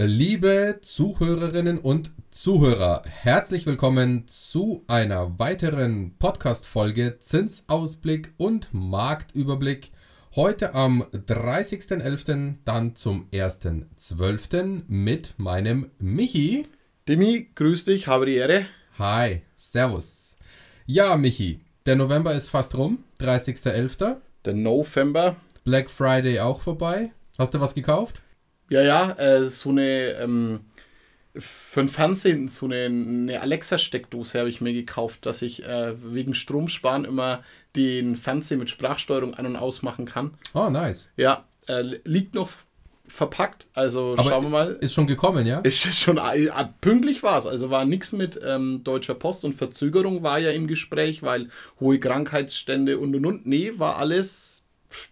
Liebe Zuhörerinnen und Zuhörer, herzlich willkommen zu einer weiteren Podcast-Folge Zinsausblick und Marktüberblick. Heute am 30.11., dann zum 1.12. mit meinem Michi. Demi, grüß dich, habe die Ehre. Hi, Servus. Ja, Michi, der November ist fast rum, 30.11. Der November. Black Friday auch vorbei. Hast du was gekauft? Ja, ja, äh, so eine, ähm, für ein Fernsehen, so eine, eine Alexa-Steckdose habe ich mir gekauft, dass ich äh, wegen Stromsparen immer den Fernseher mit Sprachsteuerung an- und ausmachen kann. Oh, nice. Ja, äh, liegt noch verpackt, also Aber schauen wir mal. Ist schon gekommen, ja? Ist schon äh, pünktlich war es, also war nichts mit ähm, Deutscher Post und Verzögerung war ja im Gespräch, weil hohe Krankheitsstände und und und. Nee, war alles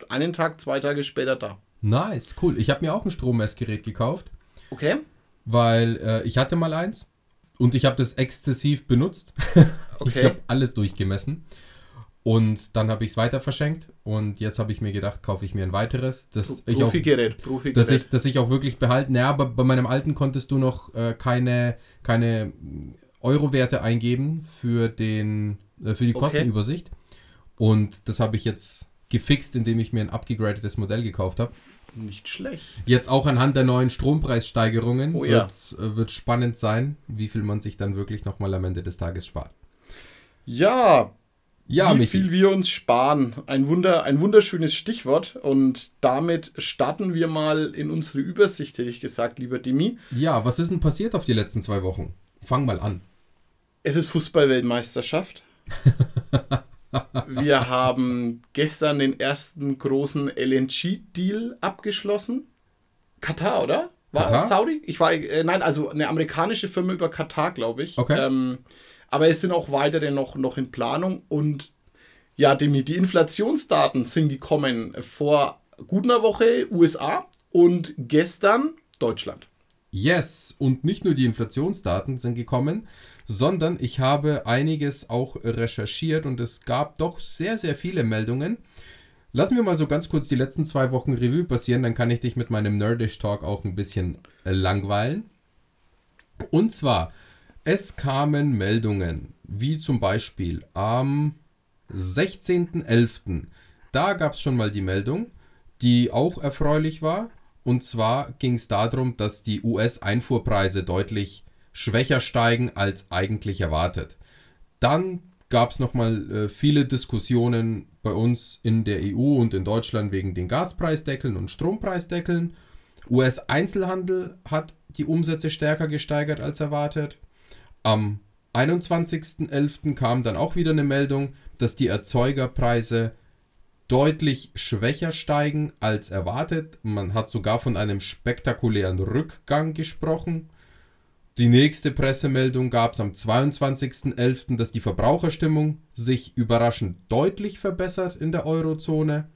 einen Tag, zwei Tage später da. Nice, cool. Ich habe mir auch ein Strommessgerät gekauft, Okay. weil äh, ich hatte mal eins und ich habe das exzessiv benutzt. Ich Okay. habe alles durchgemessen. Und dann habe ich es weiter verschenkt und jetzt habe ich mir gedacht, kaufe ich mir ein weiteres, das ich auch Profigerät, dass Profigerät. ich, dass ich auch wirklich behalten. Naja, aber bei meinem alten konntest du noch äh, keine, keine Euro-Werte eingeben für, den, äh, für die Okay. Kostenübersicht. Und das habe ich jetzt gefixt, indem ich mir ein abgegradetes Modell gekauft habe. Nicht schlecht. Jetzt auch anhand der neuen Strompreissteigerungen Oh ja. wird, äh, wird spannend sein, wie viel man sich dann wirklich nochmal am Ende des Tages spart. Ja, Ja, wie Michi. viel wir uns sparen. Ein, Wunder, ein wunderschönes Stichwort. Und damit starten wir mal in unsere Übersicht, hätte ich gesagt, lieber Demi. Ja, was ist denn passiert auf die letzten zwei Wochen? Fang mal an. Es ist Fußballweltmeisterschaft. wir haben gestern den ersten großen LNG-Deal abgeschlossen. Katar, oder? War Katar? Saudi? Ich war, äh, nein, also eine amerikanische Firma über Katar, glaube ich. Okay. Ähm, aber es sind auch weitere noch, noch in Planung und ja, die, die Inflationsdaten sind gekommen vor gut einer Woche USA und gestern Deutschland. Yes, und nicht nur die Inflationsdaten sind gekommen, sondern ich habe einiges auch recherchiert und es gab doch sehr, sehr viele Meldungen. Lassen wir mal so ganz kurz die letzten zwei Wochen Revue passieren, dann kann ich dich mit meinem Nerdish Talk auch ein bisschen äh, langweilen. Und zwar, es kamen Meldungen, wie zum Beispiel am 16.11. Da gab es schon mal die Meldung, die auch erfreulich war. Und zwar ging es darum, dass die US-Einfuhrpreise deutlich schwächer steigen als eigentlich erwartet. Dann gab es nochmal äh, viele Diskussionen bei uns in der EU und in Deutschland wegen den Gaspreisdeckeln und Strompreisdeckeln. US-Einzelhandel hat die Umsätze stärker gesteigert als erwartet. Am 21.11. kam dann auch wieder eine Meldung, dass die Erzeugerpreise deutlich schwächer steigen als erwartet. Man hat sogar von einem spektakulären Rückgang gesprochen. Die nächste Pressemeldung gab es am 22.11., dass die Verbraucherstimmung sich überraschend deutlich verbessert in der Eurozone.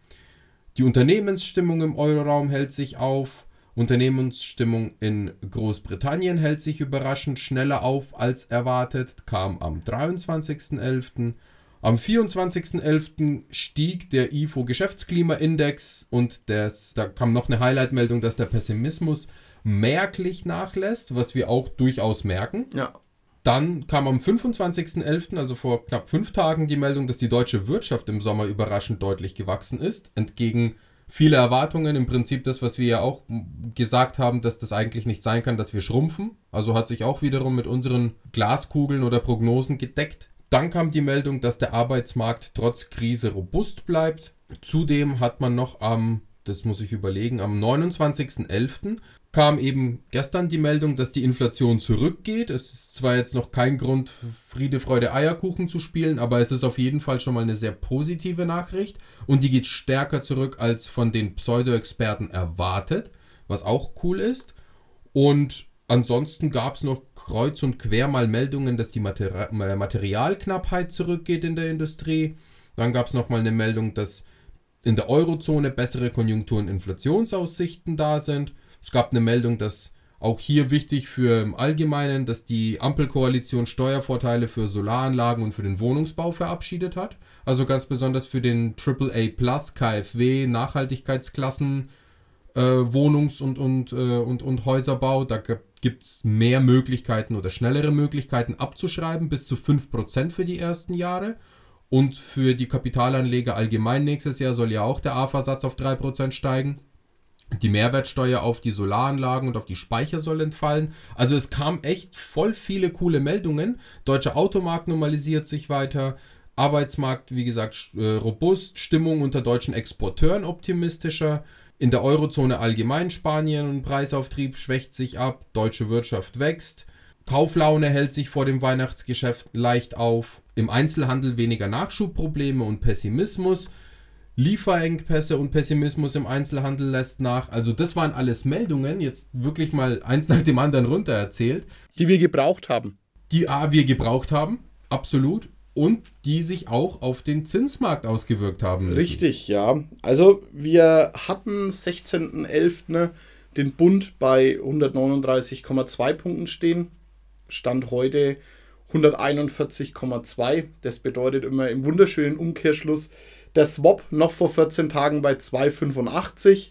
Die Unternehmensstimmung im Euroraum hält sich auf. Unternehmensstimmung in Großbritannien hält sich überraschend schneller auf als erwartet, kam am 23.11. Am 24.11. stieg der IFO Geschäftsklimaindex und das, da kam noch eine Highlight-Meldung, dass der Pessimismus merklich nachlässt, was wir auch durchaus merken. Ja. Dann kam am 25.11., also vor knapp fünf Tagen, die Meldung, dass die deutsche Wirtschaft im Sommer überraschend deutlich gewachsen ist, entgegen vieler Erwartungen. Im Prinzip das, was wir ja auch gesagt haben, dass das eigentlich nicht sein kann, dass wir schrumpfen. Also hat sich auch wiederum mit unseren Glaskugeln oder Prognosen gedeckt. Dann kam die Meldung, dass der Arbeitsmarkt trotz Krise robust bleibt. Zudem hat man noch am, das muss ich überlegen, am 29.11. kam eben gestern die Meldung, dass die Inflation zurückgeht. Es ist zwar jetzt noch kein Grund, Friede, Freude, Eierkuchen zu spielen, aber es ist auf jeden Fall schon mal eine sehr positive Nachricht und die geht stärker zurück als von den Pseudo-Experten erwartet, was auch cool ist. Und ansonsten gab es noch kreuz und quer mal Meldungen, dass die Materi Materialknappheit zurückgeht in der Industrie. Dann gab es noch mal eine Meldung, dass in der Eurozone bessere Konjunktur- und Inflationsaussichten da sind. Es gab eine Meldung, dass auch hier wichtig für im Allgemeinen, dass die Ampelkoalition Steuervorteile für Solaranlagen und für den Wohnungsbau verabschiedet hat. Also ganz besonders für den AAA Plus KfW Nachhaltigkeitsklassen äh, Wohnungs- und, und, äh, und, und Häuserbau. Da gibt es mehr Möglichkeiten oder schnellere Möglichkeiten abzuschreiben, bis zu 5% für die ersten Jahre. Und für die Kapitalanleger allgemein nächstes Jahr soll ja auch der AFA-Satz auf 3% steigen. Die Mehrwertsteuer auf die Solaranlagen und auf die Speicher soll entfallen. Also es kam echt voll viele coole Meldungen. Deutscher Automarkt normalisiert sich weiter. Arbeitsmarkt, wie gesagt, äh, robust. Stimmung unter deutschen Exporteuren optimistischer. In der Eurozone allgemein Spanien und Preisauftrieb schwächt sich ab. Deutsche Wirtschaft wächst. Kauflaune hält sich vor dem Weihnachtsgeschäft leicht auf. Im Einzelhandel weniger Nachschubprobleme und Pessimismus. Lieferengpässe und Pessimismus im Einzelhandel lässt nach. Also das waren alles Meldungen, jetzt wirklich mal eins nach dem anderen runter erzählt. Die wir gebraucht haben. Die A, wir gebraucht haben, absolut. Und die sich auch auf den Zinsmarkt ausgewirkt haben. Müssen. Richtig, ja. Also wir hatten 16.11. den Bund bei 139,2 Punkten stehen. Stand heute 141,2. Das bedeutet immer im wunderschönen Umkehrschluss, der Swap noch vor 14 Tagen bei 2,85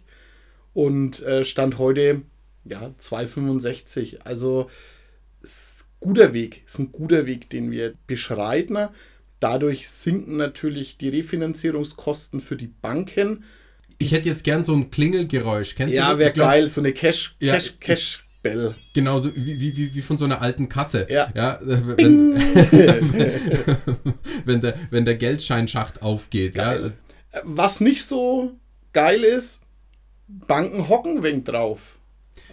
und äh, Stand heute ja 2,65. Also ist guter Weg, ist ein guter Weg, den wir beschreiten. Dadurch sinken natürlich die Refinanzierungskosten für die Banken. Ich hätte jetzt gern so ein Klingelgeräusch. Kennst ja, du das? Ja, wäre geil, so eine Cash, Cash, ja, Cash Bell. Genauso wie, wie, wie von so einer alten Kasse. Ja. ja wenn, wenn, der, wenn der Geldscheinschacht aufgeht. Ja. Was nicht so geil ist, Banken hocken wegen drauf.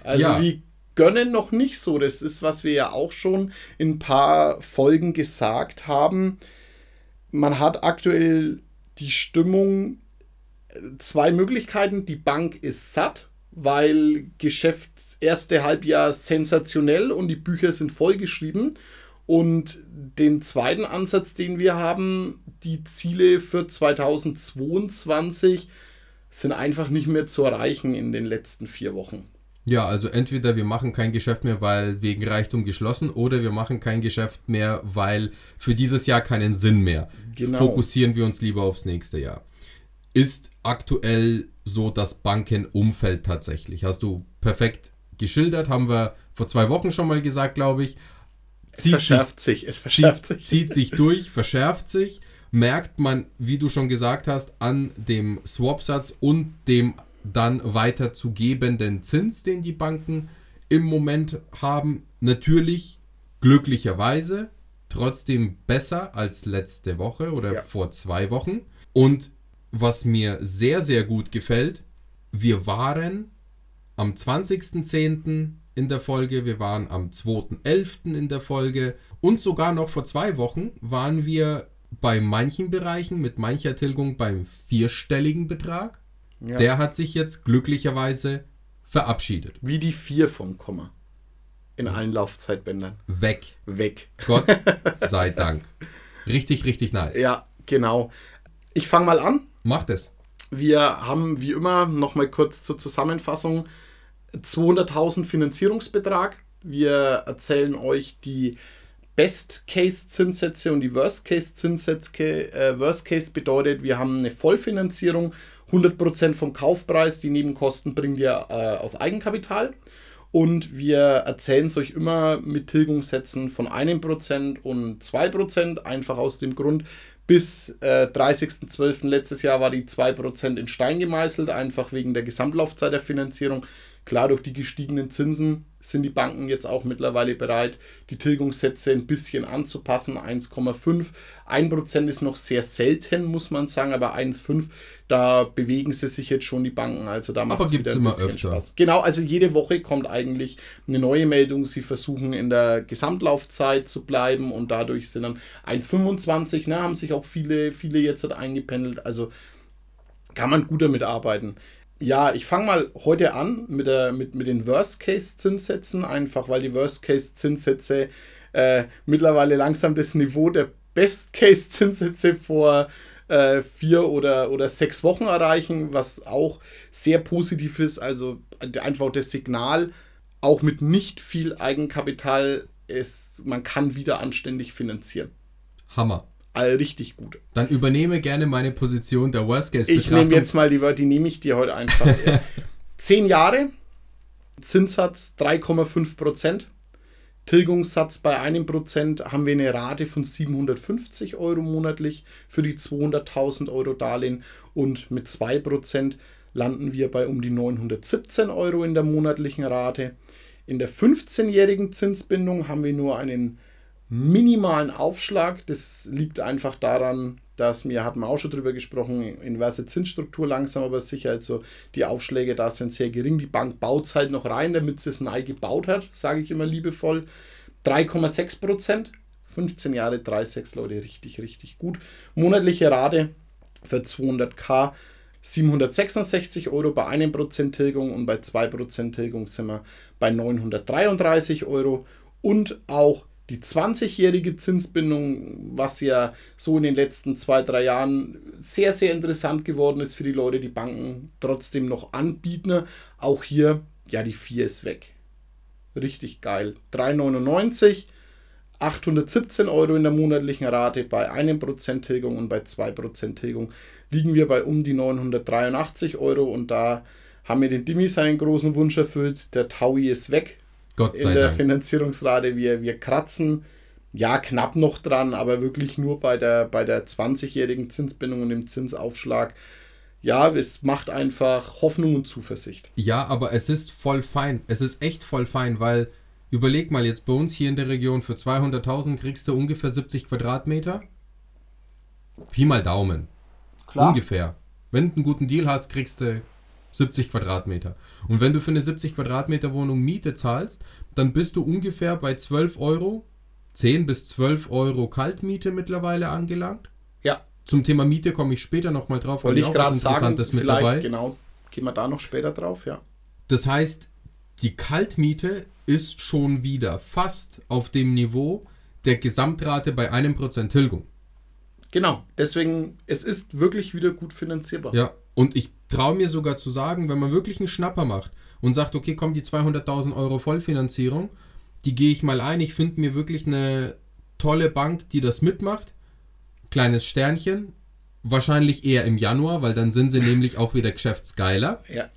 Also ja. die gönnen noch nicht so. Das ist, was wir ja auch schon in ein paar Folgen gesagt haben. Man hat aktuell die Stimmung, zwei Möglichkeiten. Die Bank ist satt, weil Geschäft erste Halbjahr sensationell und die Bücher sind vollgeschrieben. Und den zweiten Ansatz, den wir haben, die Ziele für 2022 sind einfach nicht mehr zu erreichen in den letzten vier Wochen. Ja, also entweder wir machen kein Geschäft mehr, weil wegen Reichtum geschlossen, oder wir machen kein Geschäft mehr, weil für dieses Jahr keinen Sinn mehr. Genau. Fokussieren wir uns lieber aufs nächste Jahr. Ist aktuell so das Bankenumfeld tatsächlich. Hast du perfekt geschildert, haben wir vor zwei Wochen schon mal gesagt, glaube ich. Zieht es verschärft sich, sich, es verschärft zieht, sich. Zieht sich durch, verschärft sich. Merkt man, wie du schon gesagt hast, an dem Swap-Satz und dem dann weiter zu gebenden Zins, den die Banken im Moment haben. Natürlich, glücklicherweise, trotzdem besser als letzte Woche oder ja. vor zwei Wochen. Und was mir sehr, sehr gut gefällt, wir waren am 20.10. in der Folge, wir waren am 2.11. in der Folge und sogar noch vor zwei Wochen waren wir bei manchen Bereichen mit mancher Tilgung beim vierstelligen Betrag. Ja. Der hat sich jetzt glücklicherweise verabschiedet. Wie die vier vom Komma. In allen Laufzeitbändern. Weg. Weg. Gott sei Dank. Richtig, richtig nice. Ja, genau. Ich fange mal an. Macht es. Wir haben wie immer noch mal kurz zur Zusammenfassung 200.000 Finanzierungsbetrag. Wir erzählen euch die Best-Case-Zinssätze und die Worst-Case-Zinssätze. Äh, Worst-Case bedeutet, wir haben eine Vollfinanzierung, 100% vom Kaufpreis, die Nebenkosten bringen wir äh, aus Eigenkapital. Und wir erzählen es euch immer mit Tilgungssätzen von 1% und 2%, einfach aus dem Grund, bis äh, 30.12. letztes Jahr war die 2% in Stein gemeißelt, einfach wegen der Gesamtlaufzeit der Finanzierung. Klar, durch die gestiegenen Zinsen sind die Banken jetzt auch mittlerweile bereit, die Tilgungssätze ein bisschen anzupassen. 1,5. 1% ist noch sehr selten, muss man sagen, aber 1,5, da bewegen sie sich jetzt schon die Banken. Also da macht es immer öfter. Spaß. Genau, also jede Woche kommt eigentlich eine neue Meldung. Sie versuchen in der Gesamtlaufzeit zu bleiben und dadurch sind dann 1,25, ne, haben sich auch viele, viele jetzt eingependelt. Also kann man gut damit arbeiten. Ja, ich fange mal heute an mit, der, mit, mit den Worst-Case-Zinssätzen, einfach weil die Worst-Case-Zinssätze äh, mittlerweile langsam das Niveau der Best-Case-Zinssätze vor äh, vier oder, oder sechs Wochen erreichen, was auch sehr positiv ist. Also einfach das Signal, auch mit nicht viel Eigenkapital, ist, man kann wieder anständig finanzieren. Hammer richtig gut. Dann übernehme gerne meine Position der Worst Case Ich nehme jetzt mal die Wörter, die nehme ich dir heute einfach. 10 Jahre, Zinssatz 3,5 Prozent. Tilgungssatz bei einem Prozent haben wir eine Rate von 750 Euro monatlich für die 200.000 Euro Darlehen und mit 2 Prozent landen wir bei um die 917 Euro in der monatlichen Rate. In der 15-jährigen Zinsbindung haben wir nur einen minimalen Aufschlag. Das liegt einfach daran, dass wir hatten auch schon drüber gesprochen, inverse Zinsstruktur langsam aber sicher. Also die Aufschläge da sind sehr gering. Die Bank baut es halt noch rein, damit sie es neu gebaut hat, sage ich immer liebevoll. 3,6 Prozent, 15 Jahre 3,6 Leute, richtig, richtig gut. Monatliche Rate für 200k 766 Euro bei 1% Tilgung und bei 2% Tilgung sind wir bei 933 Euro. Und auch die 20-jährige Zinsbindung, was ja so in den letzten zwei, drei Jahren sehr, sehr interessant geworden ist für die Leute, die Banken trotzdem noch anbieten. Auch hier, ja, die 4 ist weg. Richtig geil. 3,99, 817 Euro in der monatlichen Rate bei 1% Tilgung und bei 2% Tilgung liegen wir bei um die 983 Euro und da haben wir den Dimi seinen großen Wunsch erfüllt. Der Taui ist weg Gott sei in der Dank. Finanzierungsrate. Wir, wir kratzen ja knapp noch dran, aber wirklich nur bei der, bei der 20-jährigen Zinsbindung und dem Zinsaufschlag. Ja, es macht einfach Hoffnung und Zuversicht. Ja, aber es ist voll fein. Es ist echt voll fein, weil überleg mal jetzt bei uns hier in der Region für 200.000 kriegst du ungefähr 70 Quadratmeter. Pi mal Daumen. Ungefähr. Wenn du einen guten Deal hast, kriegst du 70 Quadratmeter. Und wenn du für eine 70 Quadratmeter Wohnung Miete zahlst, dann bist du ungefähr bei 12 Euro, 10 bis 12 Euro Kaltmiete mittlerweile angelangt. Ja, Zum Thema Miete komme ich später nochmal drauf, wollte ich auch gerade sagen. Interessantes mit Vielleicht, dabei. genau, gehen wir da noch später drauf, ja. Das heißt, die Kaltmiete ist schon wieder fast auf dem Niveau der Gesamtrate bei einem Prozent Tilgung. Genau, deswegen, es ist wirklich wieder gut finanzierbar. Ja, und ich traue mir sogar zu sagen, wenn man wirklich einen Schnapper macht und sagt, okay, komm, die 200.000 Euro Vollfinanzierung, die gehe ich mal ein. Ich finde mir wirklich eine tolle Bank, die das mitmacht. Kleines Sternchen. Wahrscheinlich eher im Januar, weil dann sind sie nämlich auch wieder geschäftsgeiler. Ja.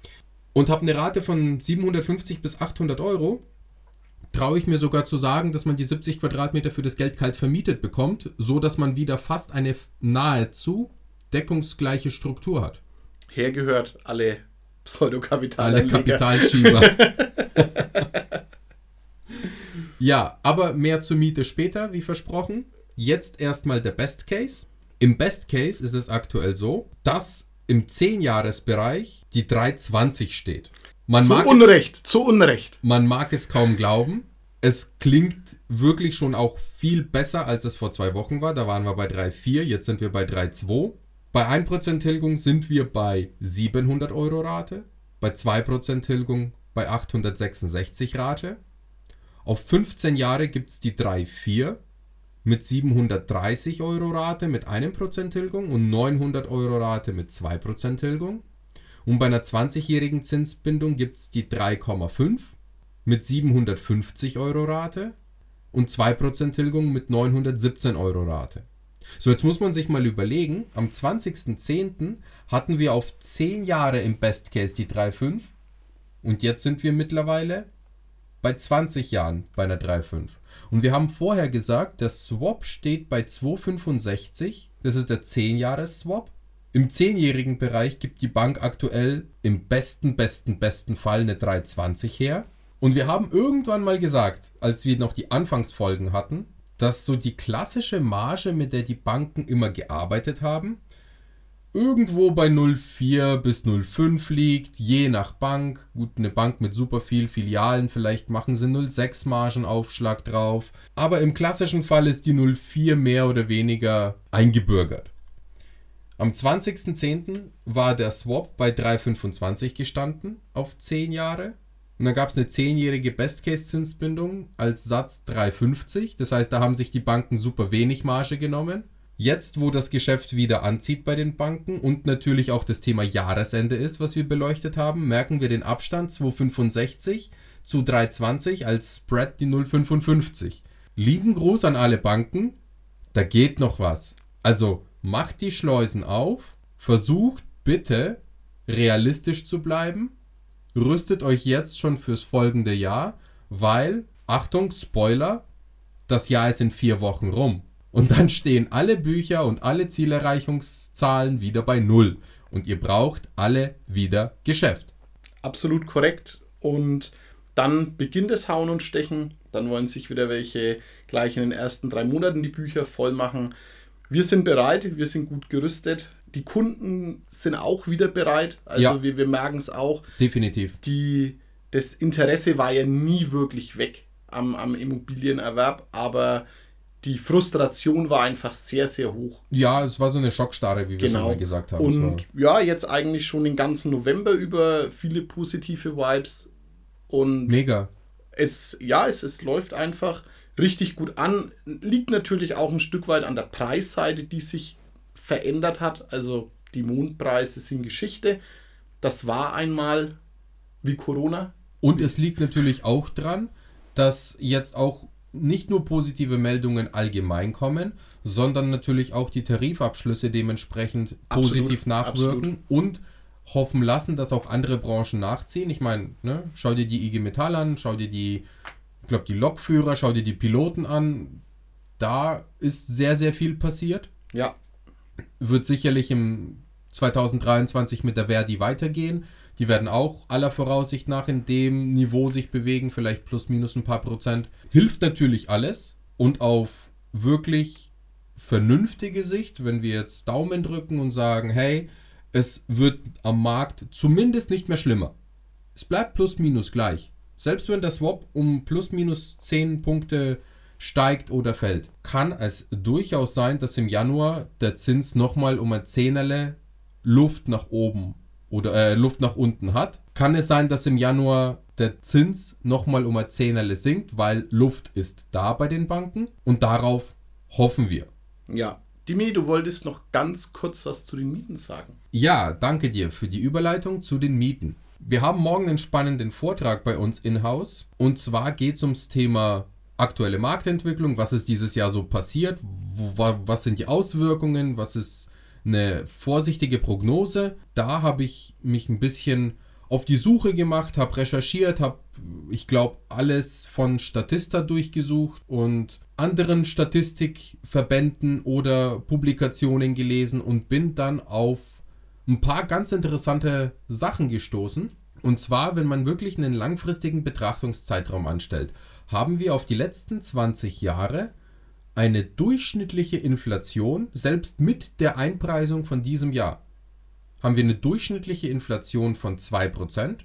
Und habe eine Rate von 750 bis 800 Euro. Traue ich mir sogar zu sagen, dass man die 70 Quadratmeter für das Geld kalt vermietet bekommt, so dass man wieder fast eine nahezu deckungsgleiche Struktur hat. Hergehört alle Alle Pseudokapitalanleger. Kapitalschieber. ja, aber mehr zur Miete später, wie versprochen. Jetzt erstmal der Best Case. Im Best Case ist es aktuell so, dass im 10-Jahres-Bereich die 320 steht. Man Zu mag, es, Unrecht, zu Unrecht. man mag es kaum glauben. Es klingt wirklich schon auch viel besser, als es vor zwei Wochen war. Da waren wir bei 3,4, jetzt sind wir bei 3,2. Bei 1% Tilgung sind wir bei 700 Euro Rate, bei 2% Tilgung bei 866 Rate. Auf 15 Jahre gibt es die 3,4 mit 730 Euro Rate mit 1% Tilgung und 900 Euro Rate mit 2% Tilgung. Und bei einer 20-jährigen Zinsbindung gibt es die 3,5 mit 750 Euro Rate und 2% Tilgung mit 917 Euro Rate. So, jetzt muss man sich mal überlegen, am 20.10. hatten wir auf 10 Jahre im Best Case die 3,5 und jetzt sind wir mittlerweile bei 20 Jahren bei einer 3,5. Und wir haben vorher gesagt, der Swap steht bei 2,65, das ist der 10-Jahres-Swap. Im 10-jährigen Bereich gibt die Bank aktuell im besten, besten, besten Fall eine 3,20 her. Und wir haben irgendwann mal gesagt, als wir noch die Anfangsfolgen hatten, dass so die klassische Marge, mit der die Banken immer gearbeitet haben, irgendwo bei 0,4 bis 0,5 liegt, je nach Bank. Gut, eine Bank mit super viel Filialen, vielleicht machen sie 0,6 Margenaufschlag drauf. Aber im klassischen Fall ist die 0,4 mehr oder weniger eingebürgert. Am 20.10. war der Swap bei 3,25 gestanden auf 10 Jahre. Und dann gab es eine 10-jährige Best-Case-Zinsbindung als Satz 3,50. Das heißt, da haben sich die Banken super wenig Marge genommen. Jetzt, wo das Geschäft wieder anzieht bei den Banken und natürlich auch das Thema Jahresende ist, was wir beleuchtet haben, merken wir den Abstand 2,65 zu 3,20 als Spread die 0,55. Lieben Gruß an alle Banken, da geht noch was. Also macht die Schleusen auf, versucht bitte realistisch zu bleiben rüstet euch jetzt schon fürs folgende Jahr, weil, Achtung, Spoiler, das Jahr ist in vier Wochen rum. Und dann stehen alle Bücher und alle Zielerreichungszahlen wieder bei Null. Und ihr braucht alle wieder Geschäft. Absolut korrekt. Und dann beginnt das Hauen und Stechen. Dann wollen sich wieder welche gleich in den ersten drei Monaten die Bücher voll machen. Wir sind bereit, wir sind gut gerüstet. Die Kunden sind auch wieder bereit. Also ja. wir, wir merken es auch. Definitiv. Die, das Interesse war ja nie wirklich weg am, am Immobilienerwerb, aber die Frustration war einfach sehr, sehr hoch. Ja, es war so eine Schockstarre, wie wir genau. schon mal gesagt haben. Und ja, jetzt eigentlich schon den ganzen November über viele positive Vibes. Und Mega. Es, ja, es, es läuft einfach richtig gut an. Liegt natürlich auch ein Stück weit an der Preisseite, die sich verändert hat. Also die Mondpreise sind Geschichte. Das war einmal wie Corona. Und es liegt natürlich auch dran, dass jetzt auch nicht nur positive Meldungen allgemein kommen, sondern natürlich auch die Tarifabschlüsse dementsprechend absolut, positiv nachwirken absolut. und hoffen lassen, dass auch andere Branchen nachziehen. Ich meine, ne, schau dir die IG Metall an, schau dir die, ich glaube, die Lokführer, schau dir die Piloten an. Da ist sehr, sehr viel passiert. Ja. Wird sicherlich im 2023 mit der Verdi weitergehen. Die werden auch aller Voraussicht nach in dem Niveau sich bewegen, vielleicht plus minus ein paar Prozent. Hilft natürlich alles und auf wirklich vernünftige Sicht, wenn wir jetzt Daumen drücken und sagen, hey, es wird am Markt zumindest nicht mehr schlimmer. Es bleibt plus minus gleich. Selbst wenn der Swap um plus minus 10 Punkte steigt oder fällt, kann es durchaus sein, dass im Januar der Zins nochmal um ein Zehnerle Luft nach oben oder äh, Luft nach unten hat, kann es sein, dass im Januar der Zins nochmal um ein Zehnerle sinkt, weil Luft ist da bei den Banken und darauf hoffen wir. Ja, Dimi, du wolltest noch ganz kurz was zu den Mieten sagen. Ja, danke dir für die Überleitung zu den Mieten. Wir haben morgen einen spannenden Vortrag bei uns in-house und zwar geht es ums Thema aktuelle Marktentwicklung, was ist dieses Jahr so passiert, wo, was sind die Auswirkungen, was ist eine vorsichtige Prognose. Da habe ich mich ein bisschen auf die Suche gemacht, habe recherchiert, habe, ich glaube, alles von Statista durchgesucht und anderen Statistikverbänden oder Publikationen gelesen und bin dann auf ein paar ganz interessante Sachen gestoßen. Und zwar, wenn man wirklich einen langfristigen Betrachtungszeitraum anstellt, haben wir auf die letzten 20 Jahre eine durchschnittliche Inflation, selbst mit der Einpreisung von diesem Jahr, haben wir eine durchschnittliche Inflation von 2%.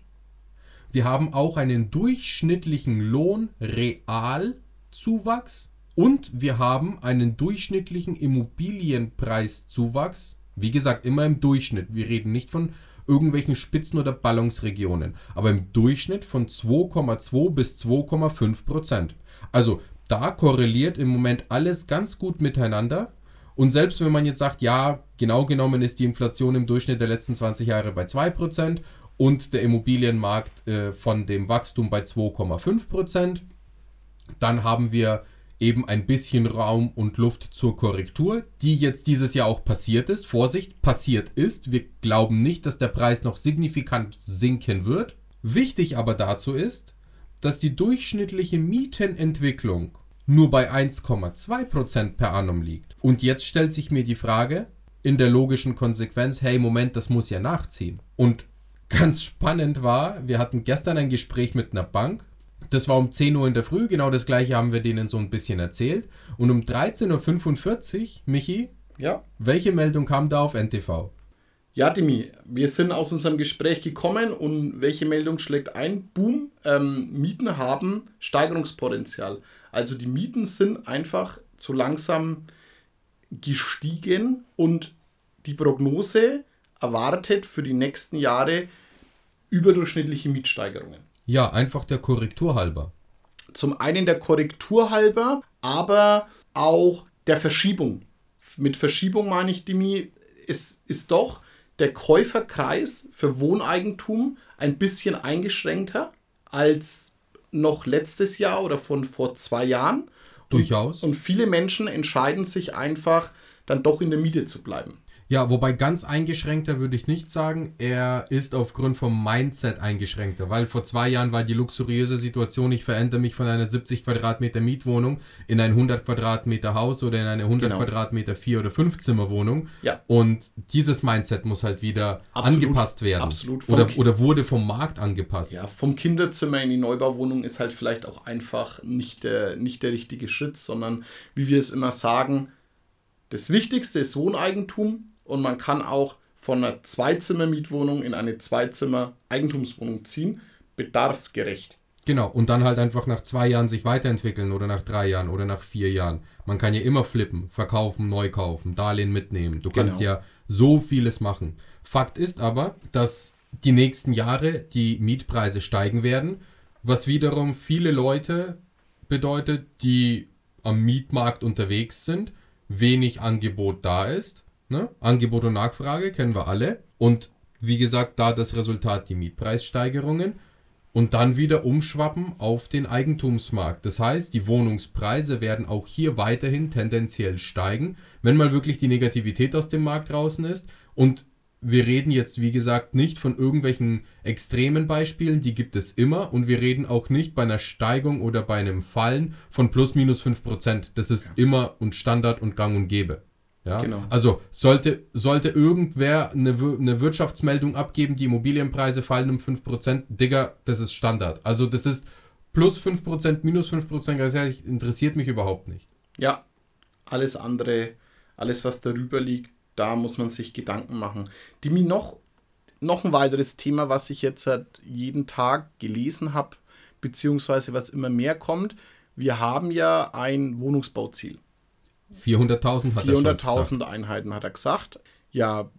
Wir haben auch einen durchschnittlichen Lohnrealzuwachs und wir haben einen durchschnittlichen Immobilienpreiszuwachs. Wie gesagt, immer im Durchschnitt. Wir reden nicht von irgendwelchen Spitzen- oder Ballungsregionen, aber im Durchschnitt von 2,2 bis 2,5 Prozent. Also da korreliert im Moment alles ganz gut miteinander. Und selbst wenn man jetzt sagt, ja, genau genommen ist die Inflation im Durchschnitt der letzten 20 Jahre bei 2% und der Immobilienmarkt äh, von dem Wachstum bei 2,5%, dann haben wir eben ein bisschen Raum und Luft zur Korrektur, die jetzt dieses Jahr auch passiert ist. Vorsicht, passiert ist. Wir glauben nicht, dass der Preis noch signifikant sinken wird. Wichtig aber dazu ist, dass die durchschnittliche Mietenentwicklung nur bei 1,2% per annum liegt. Und jetzt stellt sich mir die Frage, in der logischen Konsequenz, hey Moment, das muss ja nachziehen. Und ganz spannend war, wir hatten gestern ein Gespräch mit einer Bank. Das war um 10 Uhr in der Früh, genau das gleiche haben wir denen so ein bisschen erzählt. Und um 13.45 Uhr, Michi, ja. welche Meldung kam da auf NTV? Ja, Demi, wir sind aus unserem Gespräch gekommen und welche Meldung schlägt ein? Boom, ähm, Mieten haben Steigerungspotenzial. Also die Mieten sind einfach zu langsam gestiegen und die Prognose erwartet für die nächsten Jahre überdurchschnittliche Mietsteigerungen. Ja, einfach der Korrektur halber. Zum einen der Korrektur halber, aber auch der Verschiebung. Mit Verschiebung meine ich, Demi, es ist doch der Käuferkreis für Wohneigentum ein bisschen eingeschränkter als noch letztes Jahr oder von vor zwei Jahren. Durchaus. Und, und viele Menschen entscheiden sich einfach, dann doch in der Miete zu bleiben. Ja, wobei ganz eingeschränkter würde ich nicht sagen. Er ist aufgrund vom Mindset eingeschränkter, weil vor zwei Jahren war die luxuriöse Situation, ich verändere mich von einer 70 Quadratmeter Mietwohnung in ein 100 Quadratmeter Haus oder in eine 100 genau. Quadratmeter Vier- oder Fünfzimmerwohnung. Ja. Und dieses Mindset muss halt wieder absolut, angepasst werden. Absolut. Oder, oder wurde vom Markt angepasst. Ja, vom Kinderzimmer in die Neubauwohnung ist halt vielleicht auch einfach nicht der, nicht der richtige Schritt, sondern wie wir es immer sagen, das Wichtigste ist Wohneigentum und man kann auch von einer Zweizimmer-Mietwohnung in eine Zweizimmer-Eigentumswohnung ziehen, bedarfsgerecht. Genau, und dann halt einfach nach zwei Jahren sich weiterentwickeln oder nach drei Jahren oder nach vier Jahren. Man kann ja immer flippen, verkaufen, neu kaufen, Darlehen mitnehmen. Du kannst genau. ja so vieles machen. Fakt ist aber, dass die nächsten Jahre die Mietpreise steigen werden, was wiederum viele Leute bedeutet, die am Mietmarkt unterwegs sind, wenig Angebot da ist Ne? Angebot und Nachfrage kennen wir alle. Und wie gesagt, da das Resultat die Mietpreissteigerungen und dann wieder umschwappen auf den Eigentumsmarkt. Das heißt, die Wohnungspreise werden auch hier weiterhin tendenziell steigen, wenn mal wirklich die Negativität aus dem Markt draußen ist. Und wir reden jetzt, wie gesagt, nicht von irgendwelchen extremen Beispielen, die gibt es immer. Und wir reden auch nicht bei einer Steigung oder bei einem Fallen von plus minus 5%. Das ist ja. immer und Standard und gang und gäbe. Ja? Genau. Also sollte, sollte irgendwer eine, eine Wirtschaftsmeldung abgeben, die Immobilienpreise fallen um 5%, Digga, das ist Standard. Also das ist plus 5%, minus 5%, ganz ehrlich, interessiert mich überhaupt nicht. Ja, alles andere, alles was darüber liegt, da muss man sich Gedanken machen. Die mir noch, noch ein weiteres Thema, was ich jetzt halt jeden Tag gelesen habe, beziehungsweise was immer mehr kommt. Wir haben ja ein Wohnungsbauziel. 400.000 hat 400.000 Einheiten hat er gesagt. Ja,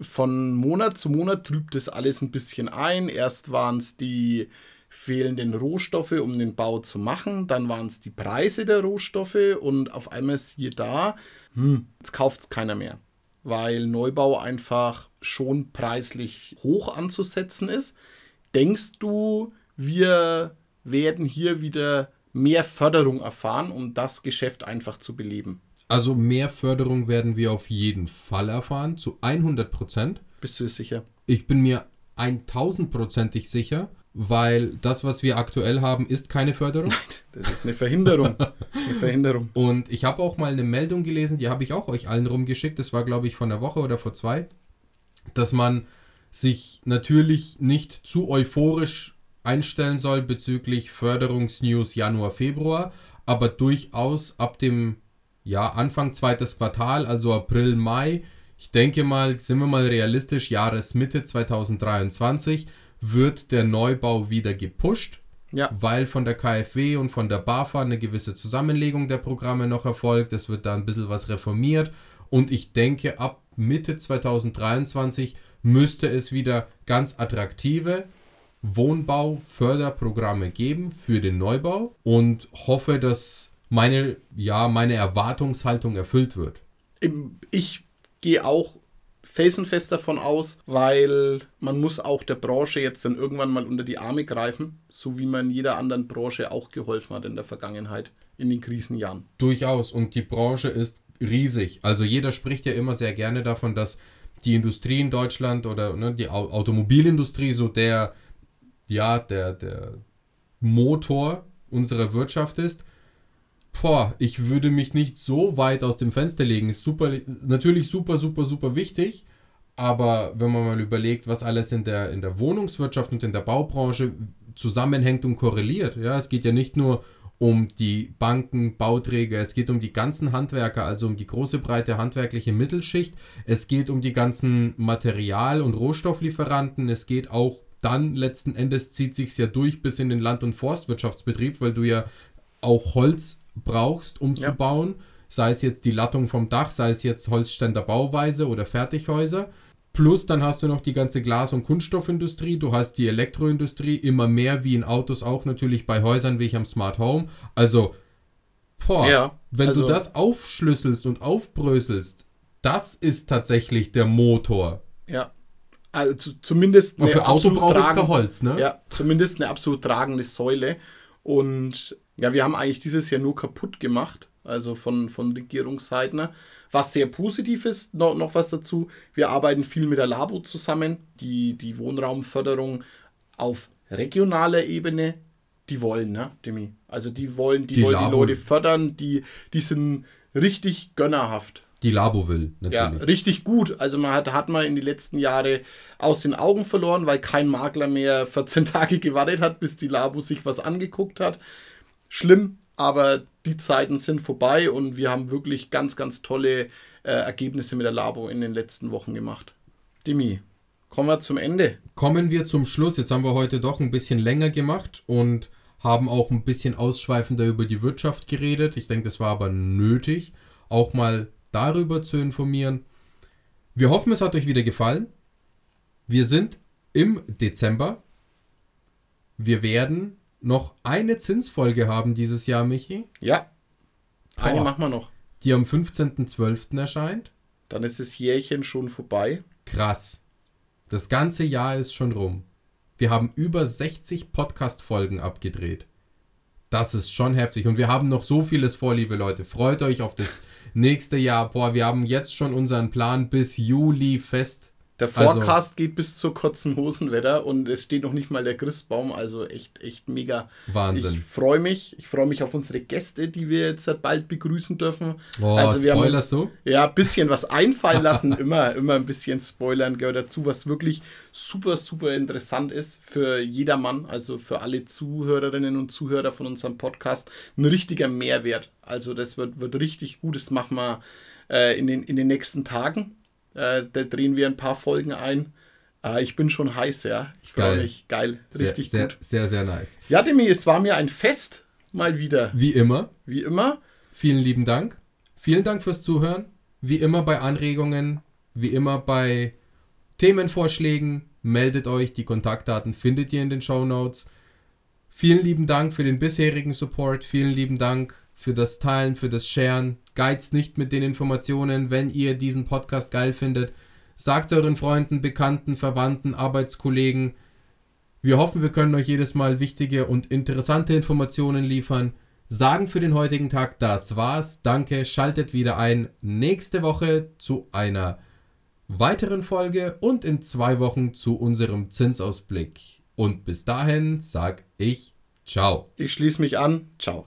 von Monat zu Monat trübt es alles ein bisschen ein. Erst waren es die fehlenden Rohstoffe, um den Bau zu machen. Dann waren es die Preise der Rohstoffe und auf einmal ist hier da, hm, jetzt kauft es keiner mehr, weil Neubau einfach schon preislich hoch anzusetzen ist. Denkst du, wir werden hier wieder mehr Förderung erfahren, um das Geschäft einfach zu beleben? Also mehr Förderung werden wir auf jeden Fall erfahren, zu 100 Prozent. Bist du es sicher? Ich bin mir 1000%ig sicher, weil das, was wir aktuell haben, ist keine Förderung. Das ist eine Verhinderung. eine Verhinderung. Und ich habe auch mal eine Meldung gelesen, die habe ich auch euch allen rumgeschickt. Das war, glaube ich, vor einer Woche oder vor zwei, dass man sich natürlich nicht zu euphorisch einstellen soll bezüglich Förderungsnews Januar, Februar, aber durchaus ab dem ja, Anfang zweites Quartal, also April, Mai. Ich denke mal, sind wir mal realistisch, Jahresmitte 2023 wird der Neubau wieder gepusht, ja. weil von der KfW und von der BAFA eine gewisse Zusammenlegung der Programme noch erfolgt. Es wird da ein bisschen was reformiert und ich denke, ab Mitte 2023 müsste es wieder ganz attraktive Wohnbauförderprogramme geben für den Neubau und hoffe, dass meine, ja, meine Erwartungshaltung erfüllt wird. Ich gehe auch felsenfest davon aus, weil man muss auch der Branche jetzt dann irgendwann mal unter die Arme greifen, so wie man jeder anderen Branche auch geholfen hat in der Vergangenheit, in den Krisenjahren. Durchaus. Und die Branche ist riesig. Also jeder spricht ja immer sehr gerne davon, dass die Industrie in Deutschland oder ne, die Automobilindustrie so der, ja, der, der Motor unserer Wirtschaft ist. Boah, ich würde mich nicht so weit aus dem Fenster legen. Ist super, natürlich super, super, super wichtig. Aber wenn man mal überlegt, was alles in der, in der Wohnungswirtschaft und in der Baubranche zusammenhängt und korreliert, ja, es geht ja nicht nur um die Banken, Bauträger, es geht um die ganzen Handwerker, also um die große breite handwerkliche Mittelschicht, es geht um die ganzen Material- und Rohstofflieferanten, es geht auch dann letzten Endes zieht sich ja durch bis in den Land- und Forstwirtschaftsbetrieb, weil du ja auch Holz brauchst, um ja. zu bauen. Sei es jetzt die Lattung vom Dach, sei es jetzt Holzständer Bauweise oder Fertighäuser. Plus dann hast du noch die ganze Glas- und Kunststoffindustrie, du hast die Elektroindustrie, immer mehr wie in Autos auch natürlich bei Häusern wie ich am Smart Home. Also, boah, ja, wenn also, du das aufschlüsselst und aufbröselst, das ist tatsächlich der Motor. Ja. Also zumindest eine für Auto brauche ich kein Holz, ne? Ja, zumindest eine absolut tragende Säule. Und ja, wir haben eigentlich dieses Jahr nur kaputt gemacht, also von, von Regierungsseiten. Was sehr positiv ist, noch, noch was dazu, wir arbeiten viel mit der Labo zusammen, die die Wohnraumförderung auf regionaler Ebene, die wollen, ne, Demi? Also die wollen, die, Die wollen die. Leute fördern, die, die sind richtig gönnerhaft. Die Labo will, Ja, natürlich. richtig gut. Also man hat, hat man in den letzten Jahren aus den Augen verloren, weil kein Makler mehr 14 Tage gewartet hat, bis die Labo sich was angeguckt hat. Schlimm, aber die Zeiten sind vorbei und wir haben wirklich ganz, ganz tolle äh, Ergebnisse mit der Labo in den letzten Wochen gemacht. Dimi, kommen wir zum Ende. Kommen wir zum Schluss. Jetzt haben wir heute doch ein bisschen länger gemacht und haben auch ein bisschen ausschweifender über die Wirtschaft geredet. Ich denke, das war aber nötig, auch mal darüber zu informieren. Wir hoffen, es hat euch wieder gefallen. Wir sind im Dezember. Wir werden noch eine Zinsfolge haben dieses Jahr, Michi, Ja, eine Boah. machen wir noch. die am 15.12. erscheint. Dann ist das Jährchen schon vorbei. Krass. Das ganze Jahr ist schon rum. Wir haben über 60 Podcast-Folgen abgedreht. Das ist schon heftig. Und wir haben noch so vieles vor, liebe Leute. Freut euch auf das nächste Jahr. Boah, wir haben jetzt schon unseren Plan bis Juli fest. Der Also- Forecast geht bis zur kurzen Hosenwetter und es steht noch nicht mal der Christbaum, also echt, echt mega. Wahnsinn. Ich freue mich. Ich freue mich auf unsere Gäste, die wir jetzt bald begrüßen dürfen. Oh, also wir haben spoilerst uns, du? Ja, ein bisschen was einfallen lassen. immer, immer ein bisschen spoilern gehört dazu, was wirklich super, super interessant ist für jedermann, also für alle Zuhörerinnen und Zuhörer von unserem Podcast. Ein richtiger Mehrwert. Also das wird, wird richtig gut. Das machen wir äh, in, den, in den nächsten Tagen. Äh, da drehen wir ein paar Folgen ein. Äh, ich bin schon heiß, ja. Ich freue Geil. mich. Geil. Sehr, Richtig sehr, gut. sehr, sehr nice. Ja, Demi, es war mir ein Fest. Mal wieder. Wie immer, Wie immer. vielen lieben Dank. Vielen Dank fürs Zuhören. Wie immer bei Anregungen, wie immer bei Themenvorschlägen, meldet euch. Die Kontaktdaten findet ihr in den Show Notes. Vielen lieben Dank für den bisherigen Support. Vielen lieben Dank für das Teilen, für das Sharen. Geizt nicht mit den Informationen, wenn ihr diesen Podcast geil findet. Sagt euren Freunden, Bekannten, Verwandten, Arbeitskollegen. Wir hoffen, wir können euch jedes Mal wichtige und interessante Informationen liefern. Sagen für den heutigen Tag, das war's. Danke, schaltet wieder ein nächste Woche zu einer weiteren Folge und in zwei Wochen zu unserem Zinsausblick. Und bis dahin sag ich ciao. Ich schließe mich an. Ciao.